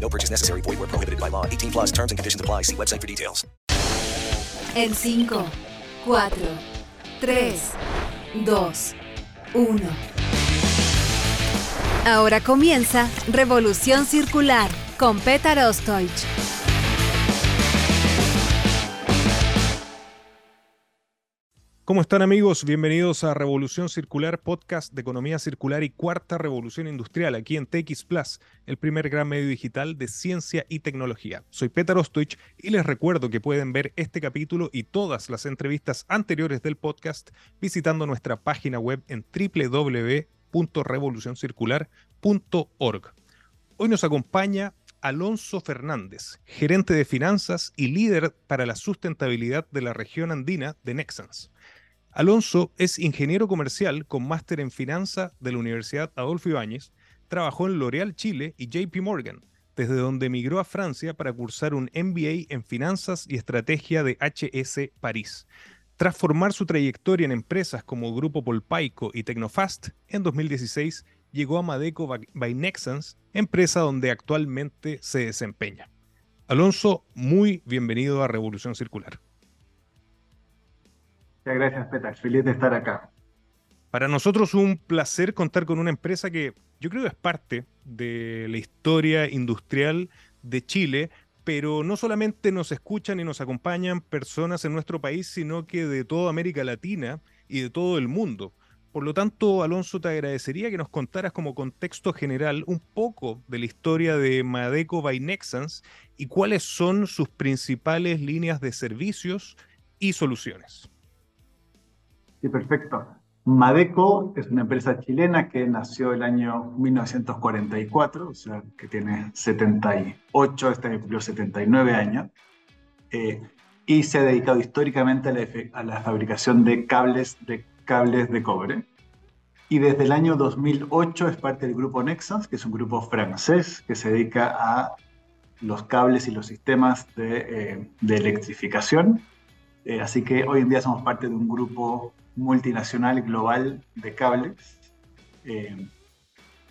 No purchase necessary. Void where prohibited by law. 18 plus terms and conditions apply. See website for details. En 5, 4, 3, 2, 1. Ahora comienza Revolución Circular con Petar Ostoich. ¿Cómo están amigos? Bienvenidos a Revolución Circular, podcast de economía circular y cuarta revolución industrial aquí en TX Plus, el primer gran medio digital de ciencia y tecnología. Soy Petar Ostoich y les recuerdo que pueden ver este capítulo y todas las entrevistas anteriores del podcast visitando nuestra página web en www.revolucioncircular.org. Hoy nos acompaña Alonso Fernández, gerente de finanzas y líder para la sustentabilidad de la región andina de Nexans. Alonso es ingeniero comercial con máster en finanzas de la Universidad Adolfo Ibáñez, trabajó en L'Oréal Chile y JP Morgan, desde donde emigró a Francia para cursar un MBA en finanzas y estrategia de HS París. Tras formar su trayectoria en empresas como Grupo Polpaico y Tecnofast, en 2016 llegó a Madeco by Nexans, empresa donde actualmente se desempeña. Alonso, muy bienvenido a Revolución Circular. Muchas gracias, Petar. Feliz de estar acá. Para nosotros un placer contar con una empresa que yo creo es parte de la historia industrial de Chile, pero no solamente nos escuchan y nos acompañan personas en nuestro país, sino que de toda América Latina y de todo el mundo. Por lo tanto, Alonso, te agradecería que nos contaras como contexto general un poco de la historia de Madeco by Nexans y cuáles son sus principales líneas de servicios y soluciones. Sí, perfecto. Madeco es una empresa chilena que nació el año 1944, o sea, que tiene 78, este año cumplió 79 años, eh, y se ha dedicado históricamente a la, fabricación de cables de, cables de cobre. Y desde el año 2008 es parte del grupo Nexans, que es un grupo francés que se dedica a los cables y los sistemas de, eh, electrificación. Eh, así que hoy en día somos parte de un grupo multinacional global de cables. Eh,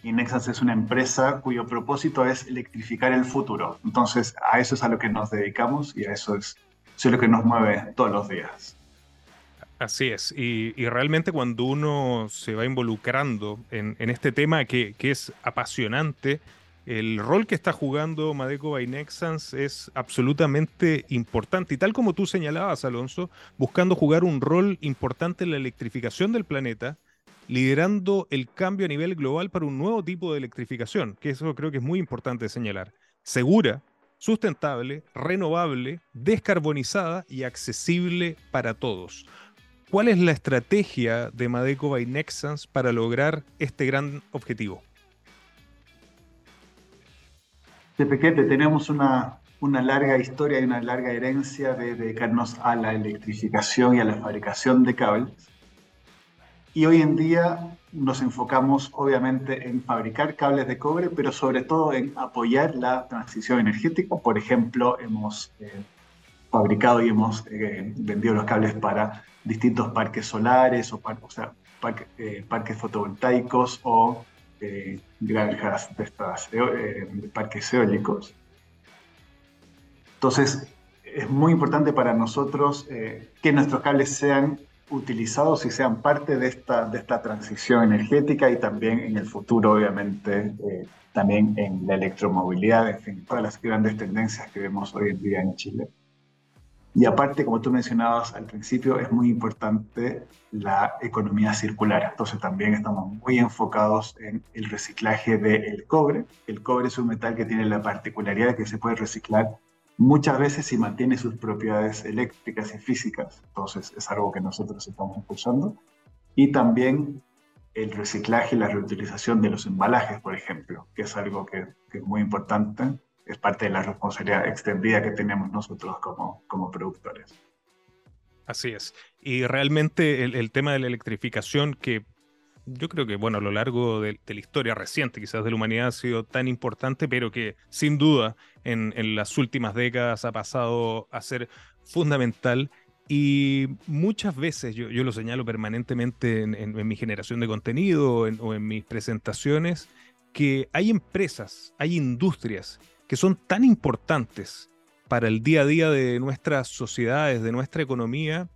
y Nexans es una empresa cuyo propósito es electrificar el futuro. Entonces, a eso es a lo que nos dedicamos y a eso es, eso es lo que nos mueve todos los días. Así es, y, y, realmente cuando uno se va involucrando en, en este tema que, que, es apasionante, el rol que está jugando Madeco by Nexans es absolutamente importante. Y tal como tú señalabas, Alonso, buscando jugar un rol importante en la electrificación del planeta, liderando el cambio a nivel global para un nuevo tipo de electrificación, que eso creo que es muy importante señalar. Segura, sustentable, renovable, descarbonizada y accesible para todos. ¿Cuál es la estrategia de Madeco by Nexans para lograr este gran objetivo? De Pequete tenemos una, una larga historia y una larga herencia de dedicarnos a la electrificación y a la fabricación de cables. Y hoy en día nos enfocamos obviamente en fabricar cables de cobre, pero sobre todo en apoyar la transición energética. Por ejemplo, hemos eh, fabricado y hemos eh, vendido los cables para distintos parques solares o, par o sea, eh, parques fotovoltaicos o eh, granjas de, estas, eh, de parques eólicos. Entonces, es muy importante para nosotros eh, que nuestros cables sean utilizados y sean parte de esta, de esta transición energética y también en el futuro, obviamente, eh, también en la electromovilidad, en fin, todas las grandes tendencias que vemos hoy en día en Chile. Y aparte, como tú mencionabas al principio, es muy importante la economía circular. Entonces también estamos muy enfocados en el reciclaje del cobre. El cobre es un metal que tiene la particularidad de que se puede reciclar muchas veces y mantiene sus propiedades eléctricas y físicas. Entonces es algo que nosotros estamos impulsando. Y también el reciclaje y la reutilización de los embalajes, por ejemplo, que es algo que, que es muy importante es parte de la responsabilidad extendida que tenemos nosotros como, como productores. Así es. Y realmente el, tema de la electrificación que yo creo que, bueno, a lo largo de, la historia reciente, quizás de la humanidad, ha sido tan importante, pero que sin duda en, las últimas décadas ha pasado a ser fundamental. Y muchas veces, yo, lo señalo permanentemente en, mi generación de contenido o en mis presentaciones, que hay empresas, hay industrias que son tan importantes para el día a día de nuestras sociedades, de nuestra economía,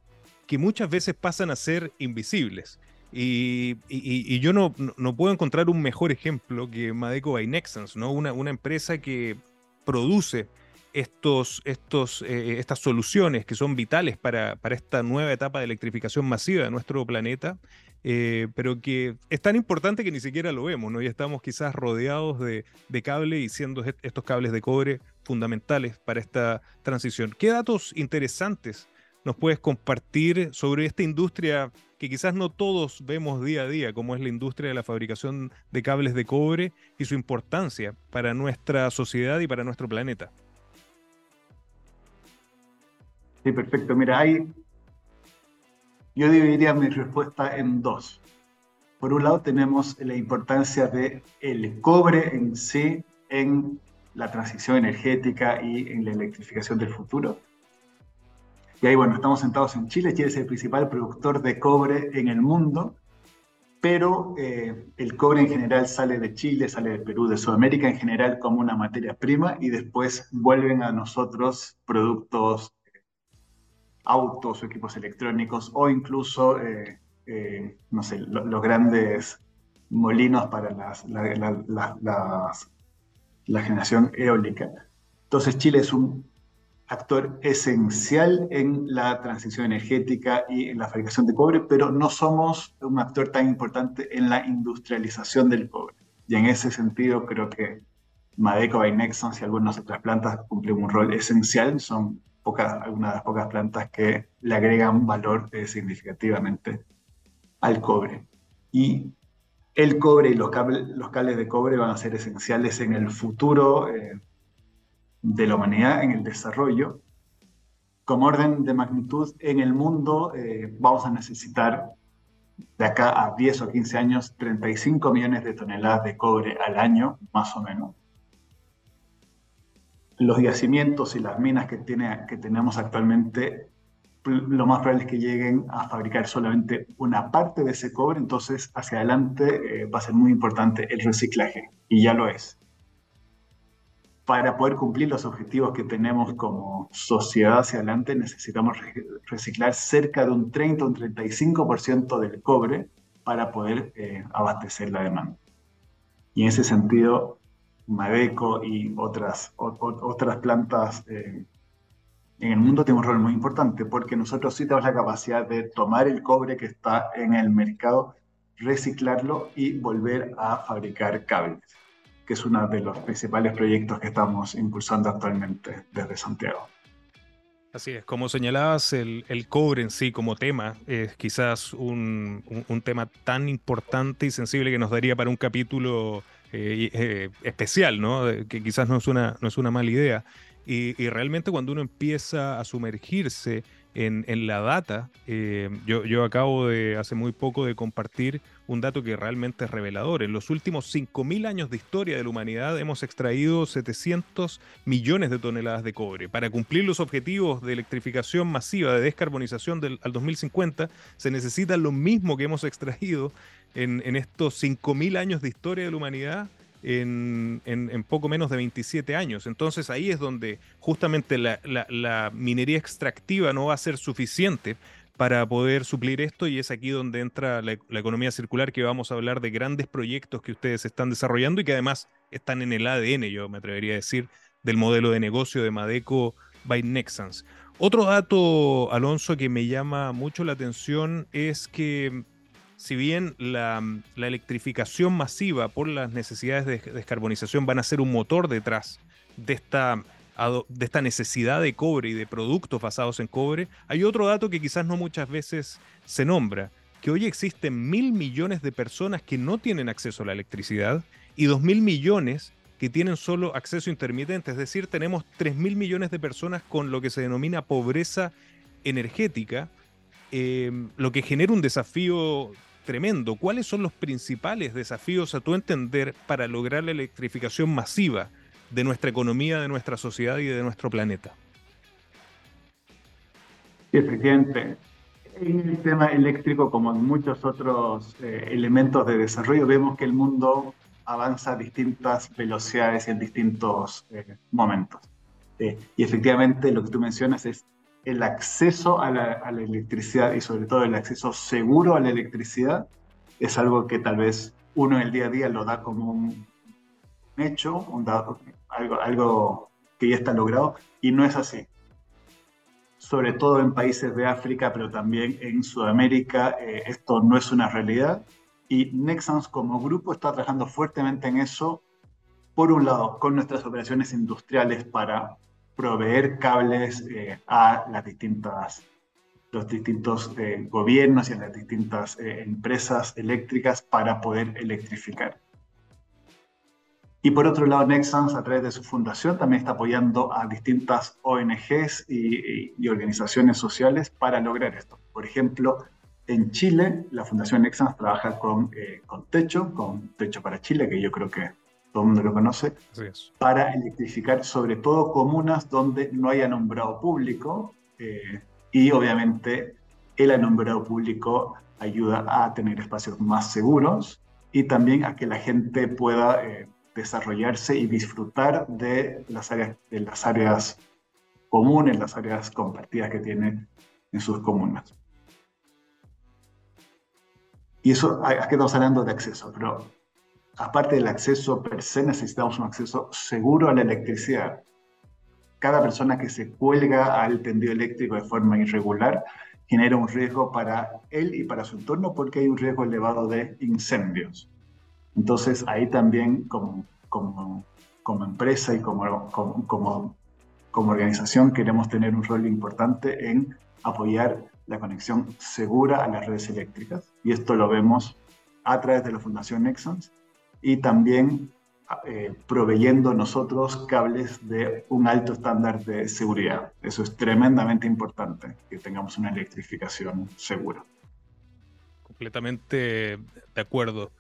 que muchas veces pasan a ser invisibles. Y, yo no, no, puedo encontrar un mejor ejemplo que Madeco by Nexans, ¿no? una, una empresa que produce estos, estos, eh, estas soluciones que son vitales para, para, esta nueva etapa de electrificación masiva de nuestro planeta eh, pero que es tan importante que ni siquiera lo vemos, ¿no? Y estamos quizás rodeados de, de cable y siendo estos cables de cobre fundamentales para esta transición. ¿Qué datos interesantes nos puedes compartir sobre esta industria que quizás no todos vemos día a día, como es la industria de la fabricación de cables de cobre y su importancia para nuestra sociedad y para nuestro planeta? Sí, perfecto. Mira, hay yo dividiría mi respuesta en dos. Por un lado tenemos la importancia del el cobre en sí en la transición energética y en la electrificación del futuro. Y ahí, bueno, estamos sentados en Chile. Chile es el principal productor de cobre en el mundo, pero eh, el cobre en general sale de Chile, sale de Perú, de Sudamérica en general como una materia prima y después vuelven a nosotros productos autos o equipos electrónicos o incluso, eh, eh, no sé, los grandes molinos para las, la, generación eólica. Entonces Chile es un actor esencial en la transición energética y en la fabricación de cobre, pero no somos un actor tan importante en la industrialización del cobre. Y en ese sentido creo que Madeco Nexon y algunas otras plantas cumplen un rol esencial, son pocas, algunas de las pocas plantas que le agregan valor eh, significativamente al cobre. Y el cobre y los cables, los cables de cobre van a ser esenciales en el futuro eh, de la humanidad, en el desarrollo. Como orden de magnitud, en el mundo eh, vamos a necesitar de acá a 10 o 15 años 35 millones de toneladas de cobre al año, más o menos los yacimientos y las minas que, tiene, que tenemos actualmente, lo más probable es que lleguen a fabricar solamente una parte de ese cobre, entonces hacia adelante eh, va a ser muy importante el reciclaje, y ya lo es. Para poder cumplir los objetivos que tenemos como sociedad hacia adelante, necesitamos reciclar cerca de un 30 o un 35% del cobre para poder eh, abastecer la demanda. Y en ese sentido, Madeco y otras, otras plantas eh, en el mundo tienen un rol muy importante porque nosotros sí tenemos la capacidad de tomar el cobre que está en el mercado, reciclarlo y volver a fabricar cables, que es uno de los principales proyectos que estamos impulsando actualmente desde Santiago. Así es, como señalabas, el, cobre en sí como tema es quizás un, un, tema tan importante y sensible que nos daría para un capítulo eh, eh, especial, ¿no? Que quizás no es una, no es una mala idea. Y, realmente cuando uno empieza a sumergirse en, la data, eh, yo, yo, acabo de hace muy poco de compartir un dato que realmente es revelador. En los últimos 5.000 años de historia de la humanidad hemos extraído 700 millones de toneladas de cobre. Para cumplir los objetivos de electrificación masiva, de descarbonización del, al 2050, se necesita lo mismo que hemos extraído en, en estos 5.000 años de historia de la humanidad en, poco menos de 27 años. Entonces ahí es donde justamente la, minería extractiva no va a ser suficiente para poder suplir esto y es aquí donde entra la, economía circular que vamos a hablar de grandes proyectos que ustedes están desarrollando y que además están en el ADN, yo me atrevería a decir, del modelo de negocio de Madeco by Nexans. Otro dato, Alonso, que me llama mucho la atención es que si bien la, electrificación masiva por las necesidades de descarbonización van a ser un motor detrás de esta, de esta necesidad de cobre y de productos basados en cobre, hay otro dato que quizás no muchas veces se nombra, que hoy existen mil millones de personas que no tienen acceso a la electricidad y dos mil millones que tienen solo acceso intermitente, es decir, tenemos 3 mil millones de personas con lo que se denomina pobreza energética, em, lo que genera un desafío tremendo. ¿Cuáles son los principales desafíos, a tu entender, para lograr la electrificación masiva de nuestra economía, de nuestra sociedad y de nuestro planeta? efectivamente. En el tema eléctrico, como en muchos otros eh, elementos de desarrollo, vemos que el mundo avanza a distintas velocidades y en distintos eh, momentos. Eh, y efectivamente lo que tú mencionas es el acceso a la, electricidad y sobre todo el acceso seguro a la electricidad es algo que tal vez uno en el día a día lo da como un hecho, un dado, algo, algo que ya está logrado, y no es así. Sobre todo en países de África, pero también en Sudamérica, eh, esto no es una realidad y Nexans como grupo está trabajando fuertemente en eso, por un lado, con nuestras operaciones industriales para proveer cables eh, a las distintas, los distintos eh, gobiernos y a las distintas eh, empresas eléctricas para poder electrificar. Y por otro lado, Nexans, a través de su fundación, también está apoyando a distintas ONGs y, y organizaciones sociales para lograr esto. Por ejemplo, en Chile, la Fundación Nexans trabaja con, eh, con Techo, con Techo para Chile, que yo creo que todo el mundo lo conoce, para electrificar sobre todo comunas donde no haya nombrado público eh, y obviamente el alumbrado público ayuda a tener espacios más seguros y también a que la gente pueda eh, desarrollarse y disfrutar de las áreas, de las áreas comunes, las áreas compartidas que tienen en sus comunas. Y eso, aquí estamos hablando de acceso, pero aparte del acceso per se, necesitamos un acceso seguro a la electricidad. Cada persona que se cuelga al tendido eléctrico de forma irregular genera un riesgo para él y para su entorno porque hay un riesgo elevado de incendios. Entonces ahí también como, como, como empresa y como, como, como, organización queremos tener un rol importante en apoyar la conexión segura a las redes eléctricas. Y esto lo vemos a través de la Fundación Nexons y también eh, proveyendo nosotros cables de un alto estándar de seguridad. Eso es tremendamente importante, que tengamos una electrificación segura. Completamente de acuerdo.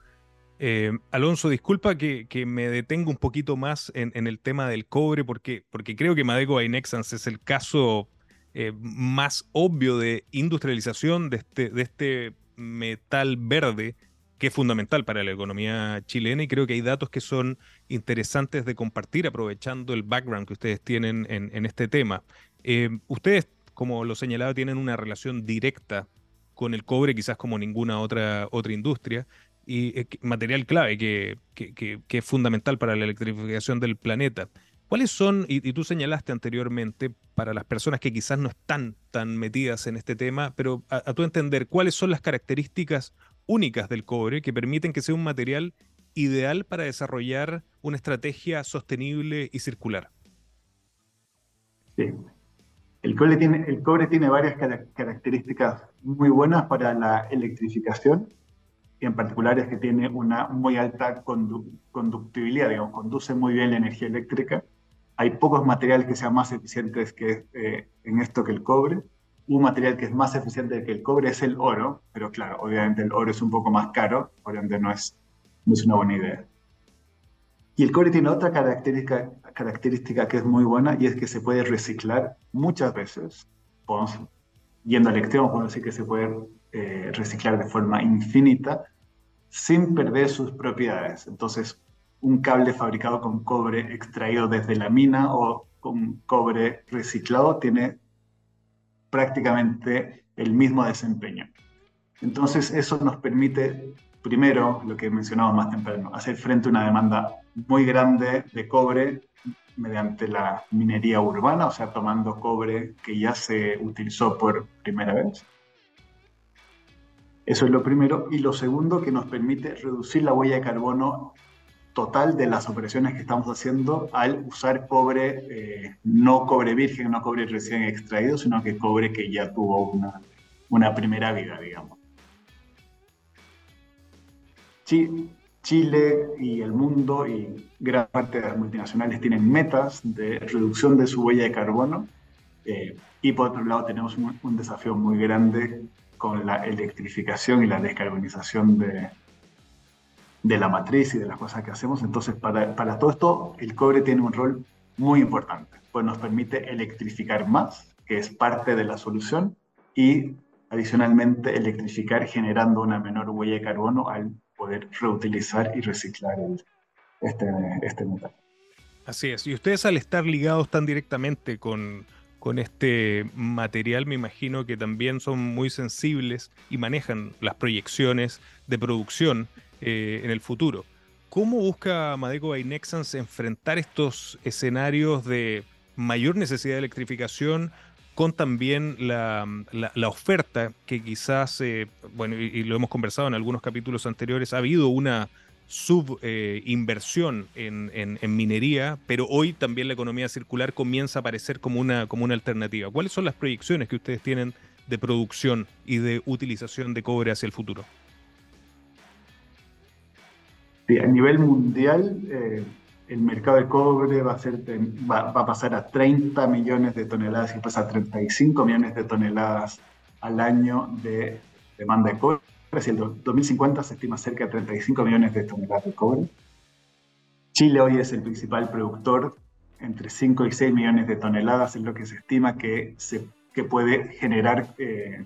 Eh, Alonso, disculpa que, me detengo un poquito más en, el tema del cobre, porque, porque creo que Madeco y Nexans es el caso eh, más obvio de industrialización de este, de este metal verde que es fundamental para la economía chilena y creo que hay datos que son interesantes de compartir aprovechando el background que ustedes tienen en, este tema. Eh, ustedes, como lo señalaba, tienen una relación directa con el cobre, quizás como ninguna otra, otra industria, y material clave que, que, es fundamental para la electrificación del planeta. ¿Cuáles son, y, tú señalaste anteriormente, para las personas que quizás no están tan metidas en este tema, pero a, tu entender, cuáles son las características únicas del cobre que permiten que sea un material ideal para desarrollar una estrategia sostenible y circular? Sí. El cobre tiene, el cobre tiene varias características muy buenas para la electrificación y en particular es que tiene una muy alta conductibilidad, digamos, conduce muy bien la energía eléctrica hay pocos materiales que sean más eficientes que, eh, en esto que el cobre. Un material que es más eficiente que el cobre es el oro, pero claro, obviamente el oro es un poco más caro, ende no es, no es una buena idea. Y el cobre tiene otra característica, característica que es muy buena y es que se puede reciclar muchas veces. Podemos, yendo al extremo, podemos decir que se puede eh, reciclar de forma infinita sin perder sus propiedades. Entonces, un cable fabricado con cobre extraído desde la mina o con cobre reciclado tiene prácticamente el mismo desempeño. Entonces eso nos permite, primero, lo que mencionaba más temprano, hacer frente a una demanda muy grande de cobre mediante la minería urbana, o sea, tomando cobre que ya se utilizó por primera vez. Eso es lo primero. Y lo segundo, que nos permite reducir la huella de carbono total de las operaciones que estamos haciendo al usar cobre, eh, no cobre virgen, no cobre recién extraído, sino que cobre que ya tuvo una, una primera vida, digamos. Chile y el mundo y gran parte de las multinacionales tienen metas de reducción de su huella de carbono eh, y por otro lado tenemos un, desafío muy grande con la electrificación y la descarbonización de, de la matriz y de las cosas que hacemos. Entonces, para, para todo esto, el cobre tiene un rol muy importante, pues nos permite electrificar más, que es parte de la solución, y adicionalmente electrificar generando una menor huella de carbono al poder reutilizar y reciclar este, este metal. Así es. Y ustedes al estar ligados tan directamente con, con este material, me imagino que también son muy sensibles y manejan las proyecciones de producción eh, en el futuro. ¿Cómo busca Madeco by Nexans enfrentar estos escenarios de mayor necesidad de electrificación con también la, oferta que quizás, eh, bueno, y, lo hemos conversado en algunos capítulos anteriores, ha habido una subinversión en, minería, pero hoy también la economía circular comienza a aparecer como una, como una alternativa. ¿Cuáles son las proyecciones que ustedes tienen de producción y de utilización de cobre hacia el futuro? Sí, a nivel mundial, eh, el mercado de cobre va a, pasar a 30 millones de toneladas y pasa a 35 millones de toneladas al año de demanda de cobre. En el 2050 se estima cerca de 35 millones de toneladas de cobre. Chile hoy es el principal productor, entre 5 y 6 millones de toneladas es lo que se estima que, se, que puede generar eh,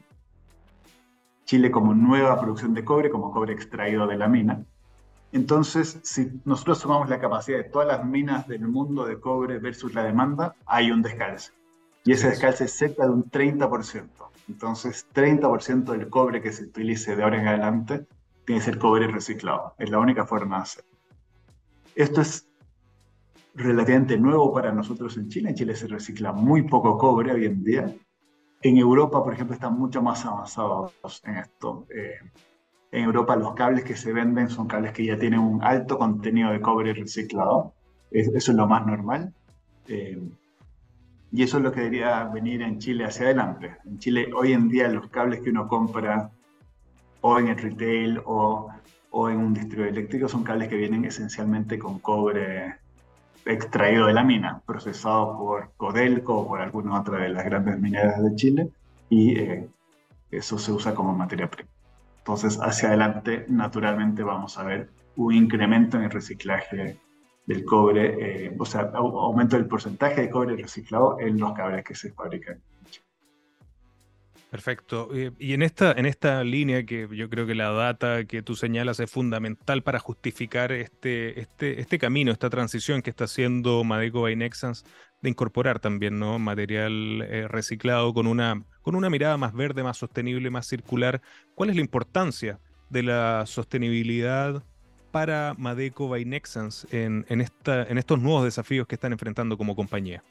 Chile como nueva producción de cobre, como cobre extraído de la mina. Entonces, si nosotros sumamos la capacidad de todas las minas del mundo de cobre versus la demanda, hay un descalce. Y ese descalce es cerca de un 30%. Entonces, 30% del cobre que se utilice de ahora en adelante tiene que ser cobre reciclado. Es la única forma de hacerlo. Esto es relativamente nuevo para nosotros en Chile. En Chile se recicla muy poco cobre hoy en día. En Europa, por ejemplo, están mucho más avanzados en esto. Eh, en Europa los cables que se venden son cables que ya tienen un alto contenido de cobre reciclado. eso es lo más normal. Eh, y eso es lo que debería venir en Chile hacia adelante. En Chile hoy en día los cables que uno compra o en el retail o, o en un distribuidor eléctrico son cables que vienen esencialmente con cobre extraído de la mina, procesado por Codelco o por alguna otra de las grandes mineras de Chile y eh, eso se usa como materia prima. Entonces, hacia adelante, naturalmente vamos a ver un incremento en el reciclaje del cobre, eh, o sea, aumento del porcentaje de cobre reciclado en los cables que se fabrican. Perfecto. Eh, y en esta, en esta línea que yo creo que la data que tú señalas es fundamental para justificar este, este, este camino, esta transición que está haciendo Madeco by Nexans de incorporar también ¿no? material eh, reciclado con una, con una mirada más verde, más sostenible, más circular. ¿Cuál es la importancia de la sostenibilidad para Madeco by Nexans en, en, esta, en estos nuevos desafíos que están enfrentando como compañía?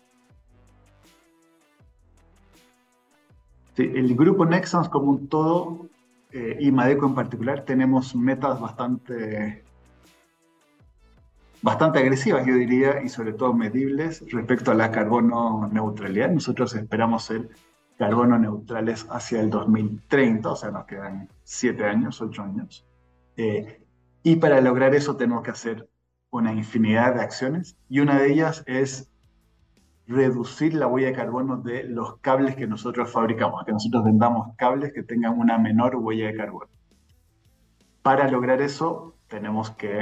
Sí, el grupo Nexans como un todo eh, y Madeco en particular tenemos metas bastante bastante agresivas, yo diría, y sobre todo medibles respecto a la carbono neutralidad. Nosotros esperamos ser carbono neutrales hacia el 2030, o sea, nos quedan siete años, ocho años. Eh, y para lograr eso tenemos que hacer una infinidad de acciones y una de ellas es reducir la huella de carbono de los cables que nosotros fabricamos, que nosotros vendamos cables que tengan una menor huella de carbono. Para lograr eso tenemos que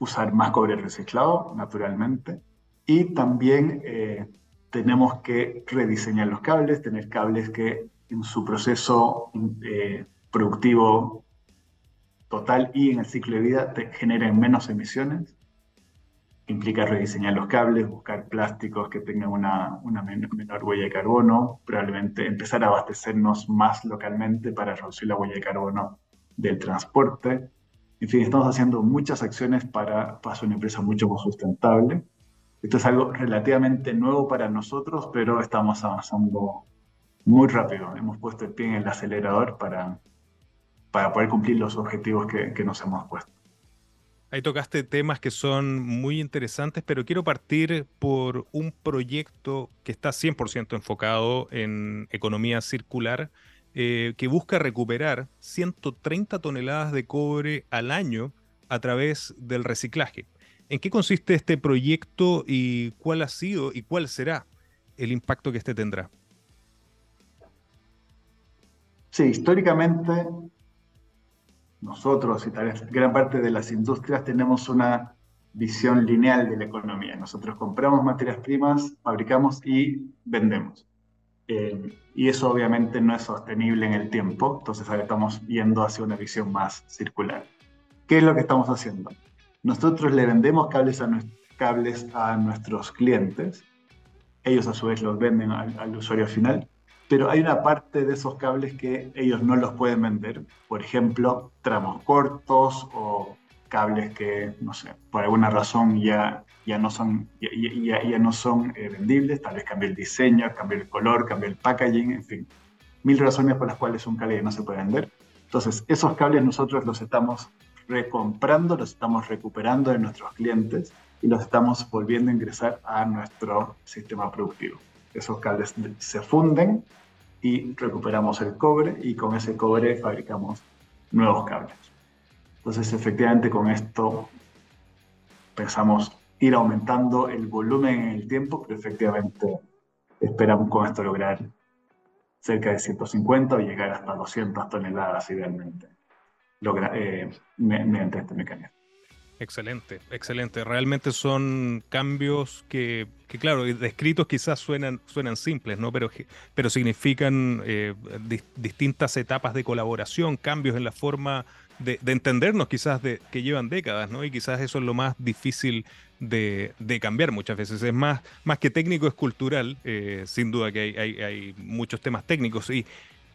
usar más cobre reciclado, naturalmente, y también eh, tenemos que rediseñar los cables, tener cables que en su proceso eh, productivo total y en el ciclo de vida te generen menos emisiones. Implica rediseñar los cables, buscar plásticos que tengan una, una menor huella de carbono, probablemente empezar a abastecernos más localmente para reducir la huella de carbono del transporte, en fin, estamos haciendo muchas acciones para, para una empresa mucho más sustentable. Esto es algo relativamente nuevo para nosotros, pero estamos avanzando muy rápido. Hemos puesto el pie en el acelerador para, para poder cumplir los objetivos que, que nos hemos puesto. Ahí tocaste temas que son muy interesantes, pero quiero partir por un proyecto que está 100% enfocado en economía circular, eh, que busca recuperar 130 toneladas de cobre al año a través del reciclaje. ¿En qué consiste este proyecto y cuál ha sido y cuál será el impacto que este tendrá? Sí, históricamente nosotros y tal gran parte de las industrias tenemos una visión lineal de la economía. Nosotros compramos materias primas, fabricamos y vendemos. Eh, y eso obviamente no es sostenible en el tiempo, entonces ahora estamos yendo hacia una visión más circular. ¿Qué es lo que estamos haciendo? Nosotros le vendemos cables a, cables a nuestros clientes, ellos a su vez los venden al usuario final, pero hay una parte de esos cables que ellos no los pueden vender. Por ejemplo, tramos cortos o cables que, no sé, por alguna razón ya, ya no son, ya, ya, no son eh, vendibles, tal vez cambie el diseño, cambie el color, cambie el packaging, en fin, mil razones por las cuales un cable no se puede vender. Entonces, esos cables nosotros los estamos recomprando, los estamos recuperando de nuestros clientes y los estamos volviendo a ingresar a nuestro sistema productivo. Esos cables se funden y recuperamos el cobre y con ese cobre fabricamos nuevos cables. Entonces, efectivamente, con esto pensamos ir aumentando el volumen en el tiempo, pero efectivamente esperamos con esto lograr cerca de 150 o llegar hasta 200 toneladas idealmente logra, eh, mediante este mecanismo. Excelente, excelente. Realmente son cambios que, claro, descritos quizás suenan, suenan simples, ¿no? Pero, pero significan eh, distintas etapas de colaboración, cambios en la forma de, entendernos quizás de, que llevan décadas, ¿no? Y quizás eso es lo más difícil de, cambiar muchas veces. Es más, más que técnico, es cultural. Eh, sin duda que hay, hay, hay muchos temas técnicos y,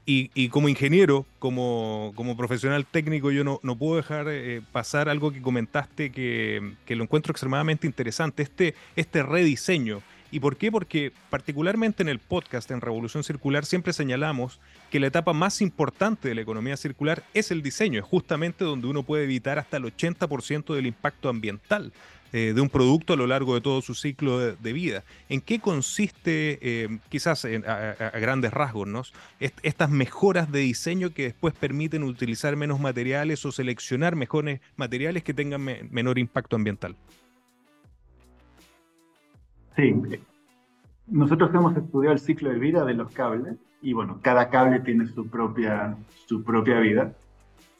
y, como ingeniero, como, como, profesional técnico, yo no, no puedo dejar eh, pasar algo que comentaste que, que, lo encuentro extremadamente interesante, este, este rediseño. ¿Y por qué? Porque particularmente en el podcast, en Revolución Circular, siempre señalamos que la etapa más importante de la economía circular es el diseño, es justamente donde uno puede evitar hasta el 80% del impacto ambiental. Eh, de un producto a lo largo de todo su ciclo de, vida. ¿En qué consiste, eh, quizás a, grandes rasgos, ¿no? estas mejoras de diseño que después permiten utilizar menos materiales o seleccionar mejores materiales que tengan menor impacto ambiental? Sí, nosotros hemos estudiado el ciclo de vida de los cables y bueno, cada cable tiene su propia, su propia vida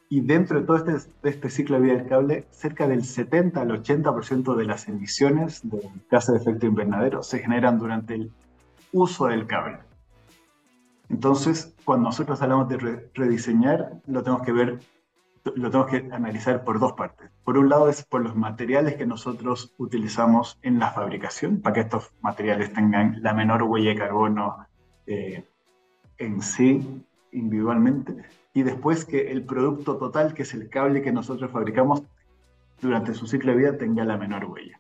y dentro de todo este, este, ciclo de vida del cable, cerca del 70 al 80% de las emisiones de gases de efecto invernadero se generan durante el uso del cable. Entonces, cuando nosotros hablamos de rediseñar, lo tenemos que ver, lo tenemos que analizar por dos partes. Por un lado es por los materiales que nosotros utilizamos en la fabricación, para que estos materiales tengan la menor huella de carbono eh, en sí, individualmente y después que el producto total, que es el cable que nosotros fabricamos durante su ciclo de vida, tenga la menor huella.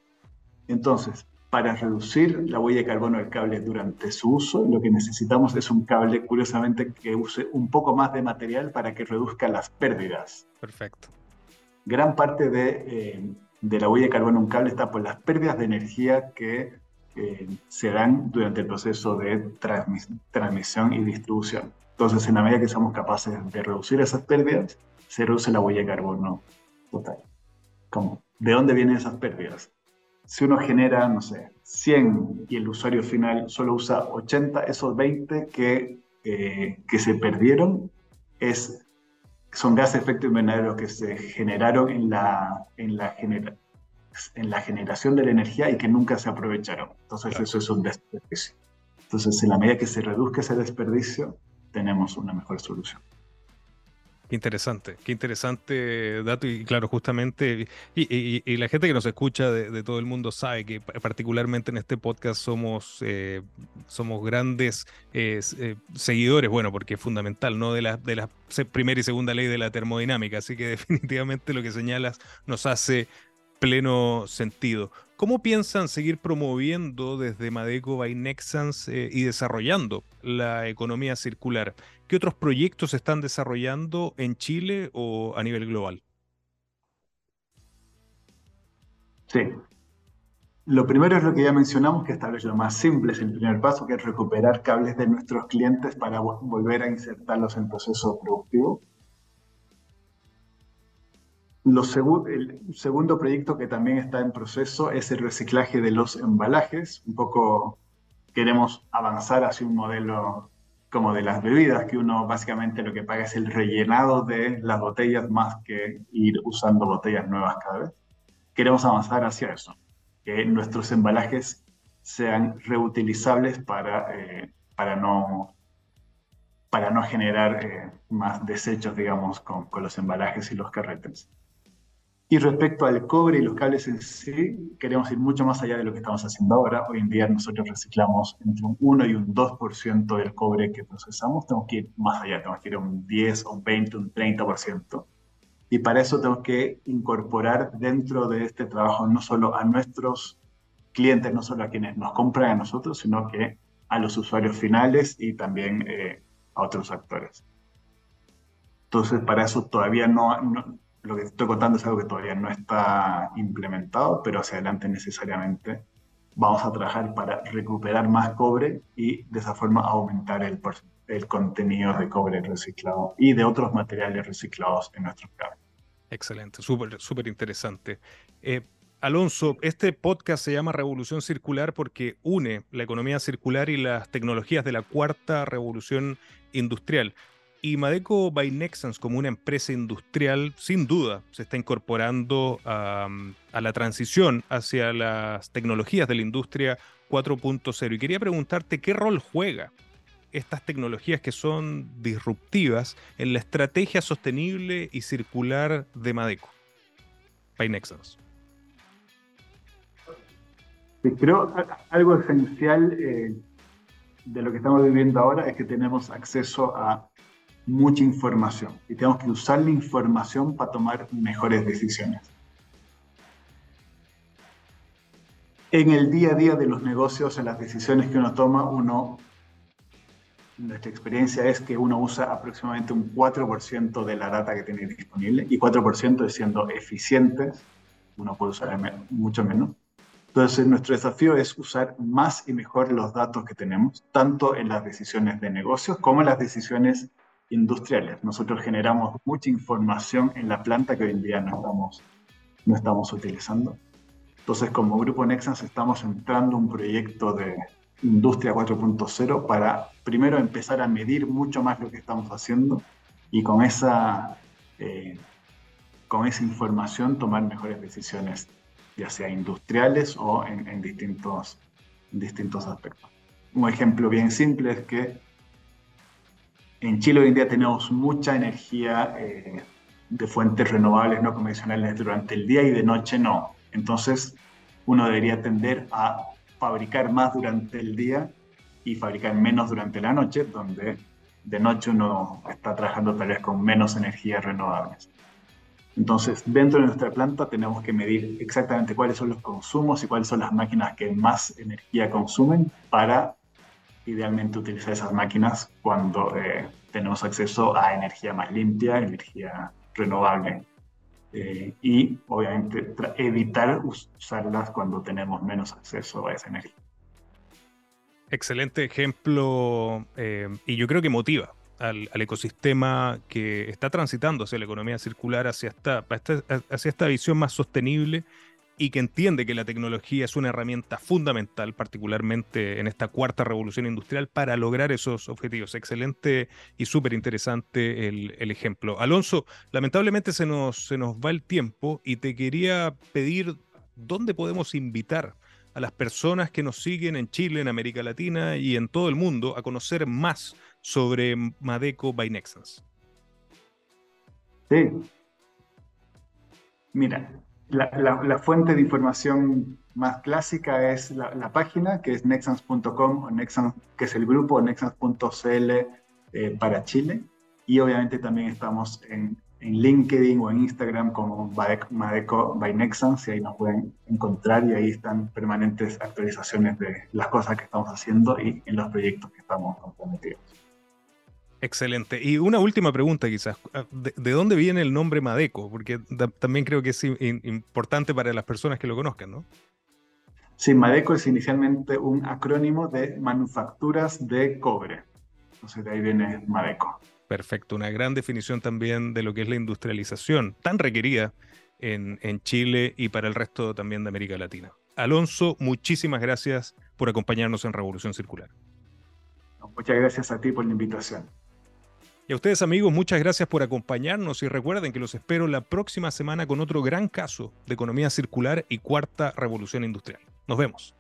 Entonces, para reducir la huella de carbono del cable durante su uso, lo que necesitamos es un cable, curiosamente, que use un poco más de material para que reduzca las pérdidas. Perfecto. Gran parte de, eh, de la huella de carbono de un cable está por las pérdidas de energía que eh, se dan durante el proceso de transmisión y distribución. Entonces, en la medida que somos capaces de reducir esas pérdidas, se reduce la huella de carbono total. ¿Cómo? ¿De dónde vienen esas pérdidas? Si uno genera, no sé, 100 y el usuario final solo usa 80, esos 20 que, eh, que se perdieron es, son gases de efecto invernadero que se generaron en la, en, la genera, en la generación de la energía y que nunca se aprovecharon. Entonces eso es un desperdicio. Entonces, en la medida que se reduzca ese desperdicio, tenemos una mejor solución. Qué interesante, qué interesante dato y claro, justamente, y, la gente que nos escucha de, todo el mundo sabe que particularmente en este podcast somos, eh, somos grandes eh, eh, seguidores, bueno, porque es fundamental, ¿no? De la, de la primera y segunda ley de la termodinámica, así que definitivamente lo que señalas nos hace pleno sentido. ¿Cómo piensan seguir promoviendo desde Madeco by Nexans eh, y desarrollando la economía circular? ¿Qué otros proyectos están desarrollando en Chile o a nivel global? Sí. Lo primero es lo que ya mencionamos, que esta vez lo más simple, es el primer paso, que es recuperar cables de nuestros clientes para volver a insertarlos en proceso productivo. El segundo proyecto que también está en proceso es el reciclaje de los embalajes. Un poco queremos avanzar hacia un modelo como de las bebidas, que uno básicamente lo que paga es el rellenado de las botellas más que ir usando botellas nuevas cada vez. Queremos avanzar hacia eso, que nuestros embalajes sean reutilizables para, eh, para, no, para no generar eh, más desechos, digamos, con, con los embalajes y los carretes. Y respecto al cobre y los cables en sí, queremos ir mucho más allá de lo que estamos haciendo ahora. Hoy en día nosotros reciclamos entre un 1 y un 2% del cobre que procesamos. Tenemos que ir más allá, tenemos que ir a un 10, un 20, un 30%. Y para eso tenemos que incorporar dentro de este trabajo no solo a nuestros clientes, no solo a quienes nos compran a nosotros, sino que a los usuarios finales y también eh, a otros actores. Entonces, para eso todavía no, no lo que estoy contando es algo que todavía no está implementado, pero hacia adelante necesariamente vamos a trabajar para recuperar más cobre y de esa forma aumentar el, el contenido de cobre reciclado y de otros materiales reciclados en nuestros cables. Excelente, súper, súper interesante. Eh, Alonso, este podcast se llama Revolución Circular porque une la economía circular y las tecnologías de la cuarta revolución industrial. Y Madeco by Nexans, como una empresa industrial, sin duda se está incorporando a, la transición hacia las tecnologías de la industria 4.0. Y quería preguntarte qué rol juega estas tecnologías que son disruptivas en la estrategia sostenible y circular de Madeco by Nexans. Creo algo esencial eh, de lo que estamos viviendo ahora es que tenemos acceso a mucha información y tenemos que usar la información para tomar mejores decisiones. En el día a día de los negocios, en las decisiones que uno toma, uno, nuestra experiencia es que uno usa aproximadamente un 4% de la data que tiene disponible y 4% es siendo eficientes, uno puede usar mucho menos. Entonces, nuestro desafío es usar más y mejor los datos que tenemos, tanto en las decisiones de negocios como en las decisiones industriales. Nosotros generamos mucha información en la planta que hoy en día no estamos, no estamos utilizando. Entonces, como Grupo Nexans estamos entrando un proyecto de Industria 4.0 para primero empezar a medir mucho más lo que estamos haciendo y con esa, eh, con esa información tomar mejores decisiones, ya sea industriales o en, distintos, en distintos aspectos. Un ejemplo bien simple es que en Chile hoy en día tenemos mucha energía eh, de fuentes renovables no convencionales durante el día y de noche no. Entonces, uno debería tender a fabricar más durante el día y fabricar menos durante la noche, donde de noche uno está trabajando tal vez con menos energías renovables. Entonces, dentro de nuestra planta tenemos que medir exactamente cuáles son los consumos y cuáles son las máquinas que más energía consumen para idealmente utilizar esas máquinas cuando eh, tenemos acceso a energía más limpia, energía renovable. Eh, y obviamente evitar usarlas cuando tenemos menos acceso a esa energía. Excelente ejemplo eh, y yo creo que motiva al, ecosistema que está transitando hacia la economía circular, hacia esta, hacia esta visión más sostenible y que entiende que la tecnología es una herramienta fundamental, particularmente en esta cuarta revolución industrial, para lograr esos objetivos. Excelente y súper interesante el, ejemplo. Alonso, lamentablemente se nos, se nos va el tiempo y te quería pedir dónde podemos invitar a las personas que nos siguen en Chile, en América Latina y en todo el mundo a conocer más sobre Madeco by Nexans. Sí. Mira, la, fuente de información más clásica es la, página, que es nexans.com, Nexans, que es el grupo, nexans.cl eh, para Chile. Y obviamente también estamos en, en LinkedIn o en Instagram como Madeco by Nexans y ahí nos pueden encontrar y ahí están permanentes actualizaciones de las cosas que estamos haciendo y en los proyectos que estamos comprometidos. Excelente. Y una última pregunta quizás. Ah, ¿De, dónde viene el nombre Madeco? Porque también creo que es importante para las personas que lo conozcan, ¿no? Sí, Madeco es inicialmente un acrónimo de manufacturas de cobre. Entonces de ahí viene Madeco. Perfecto, una gran definición también de lo que es la industrialización tan requerida en, en Chile y para el resto también de América Latina. Alonso, muchísimas gracias por acompañarnos en Revolución Circular. Muchas gracias a ti por la invitación. Y a ustedes amigos, muchas gracias por acompañarnos y recuerden que los espero la próxima semana con otro gran caso de economía circular y cuarta revolución industrial. Nos vemos.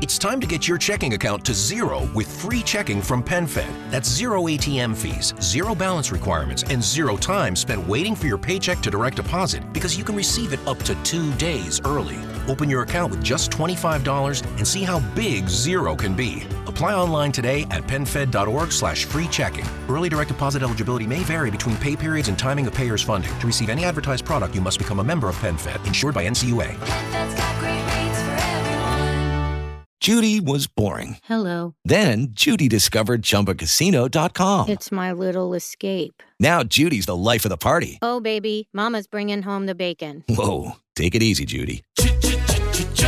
It's time to get your checking account to zero with free checking from PenFed. That's zero ATM fees, zero balance requirements, and zero time spent waiting for your paycheck to direct deposit because you can receive it up to two days early. Open your account with just $25 and see how big zero can be. Apply online today at penfed.org slash free checking. Early direct deposit eligibility may vary between pay periods and timing of payer's funding. To receive any advertised product, you must become a member of PenFed, insured by NCUA. Judy was boring. Hello. Then Judy discovered ChumbaCasino.com. It's my little escape. Now Judy's the life of the party. Oh, baby, mama's bringing home the bacon. Whoa, take it easy, Judy.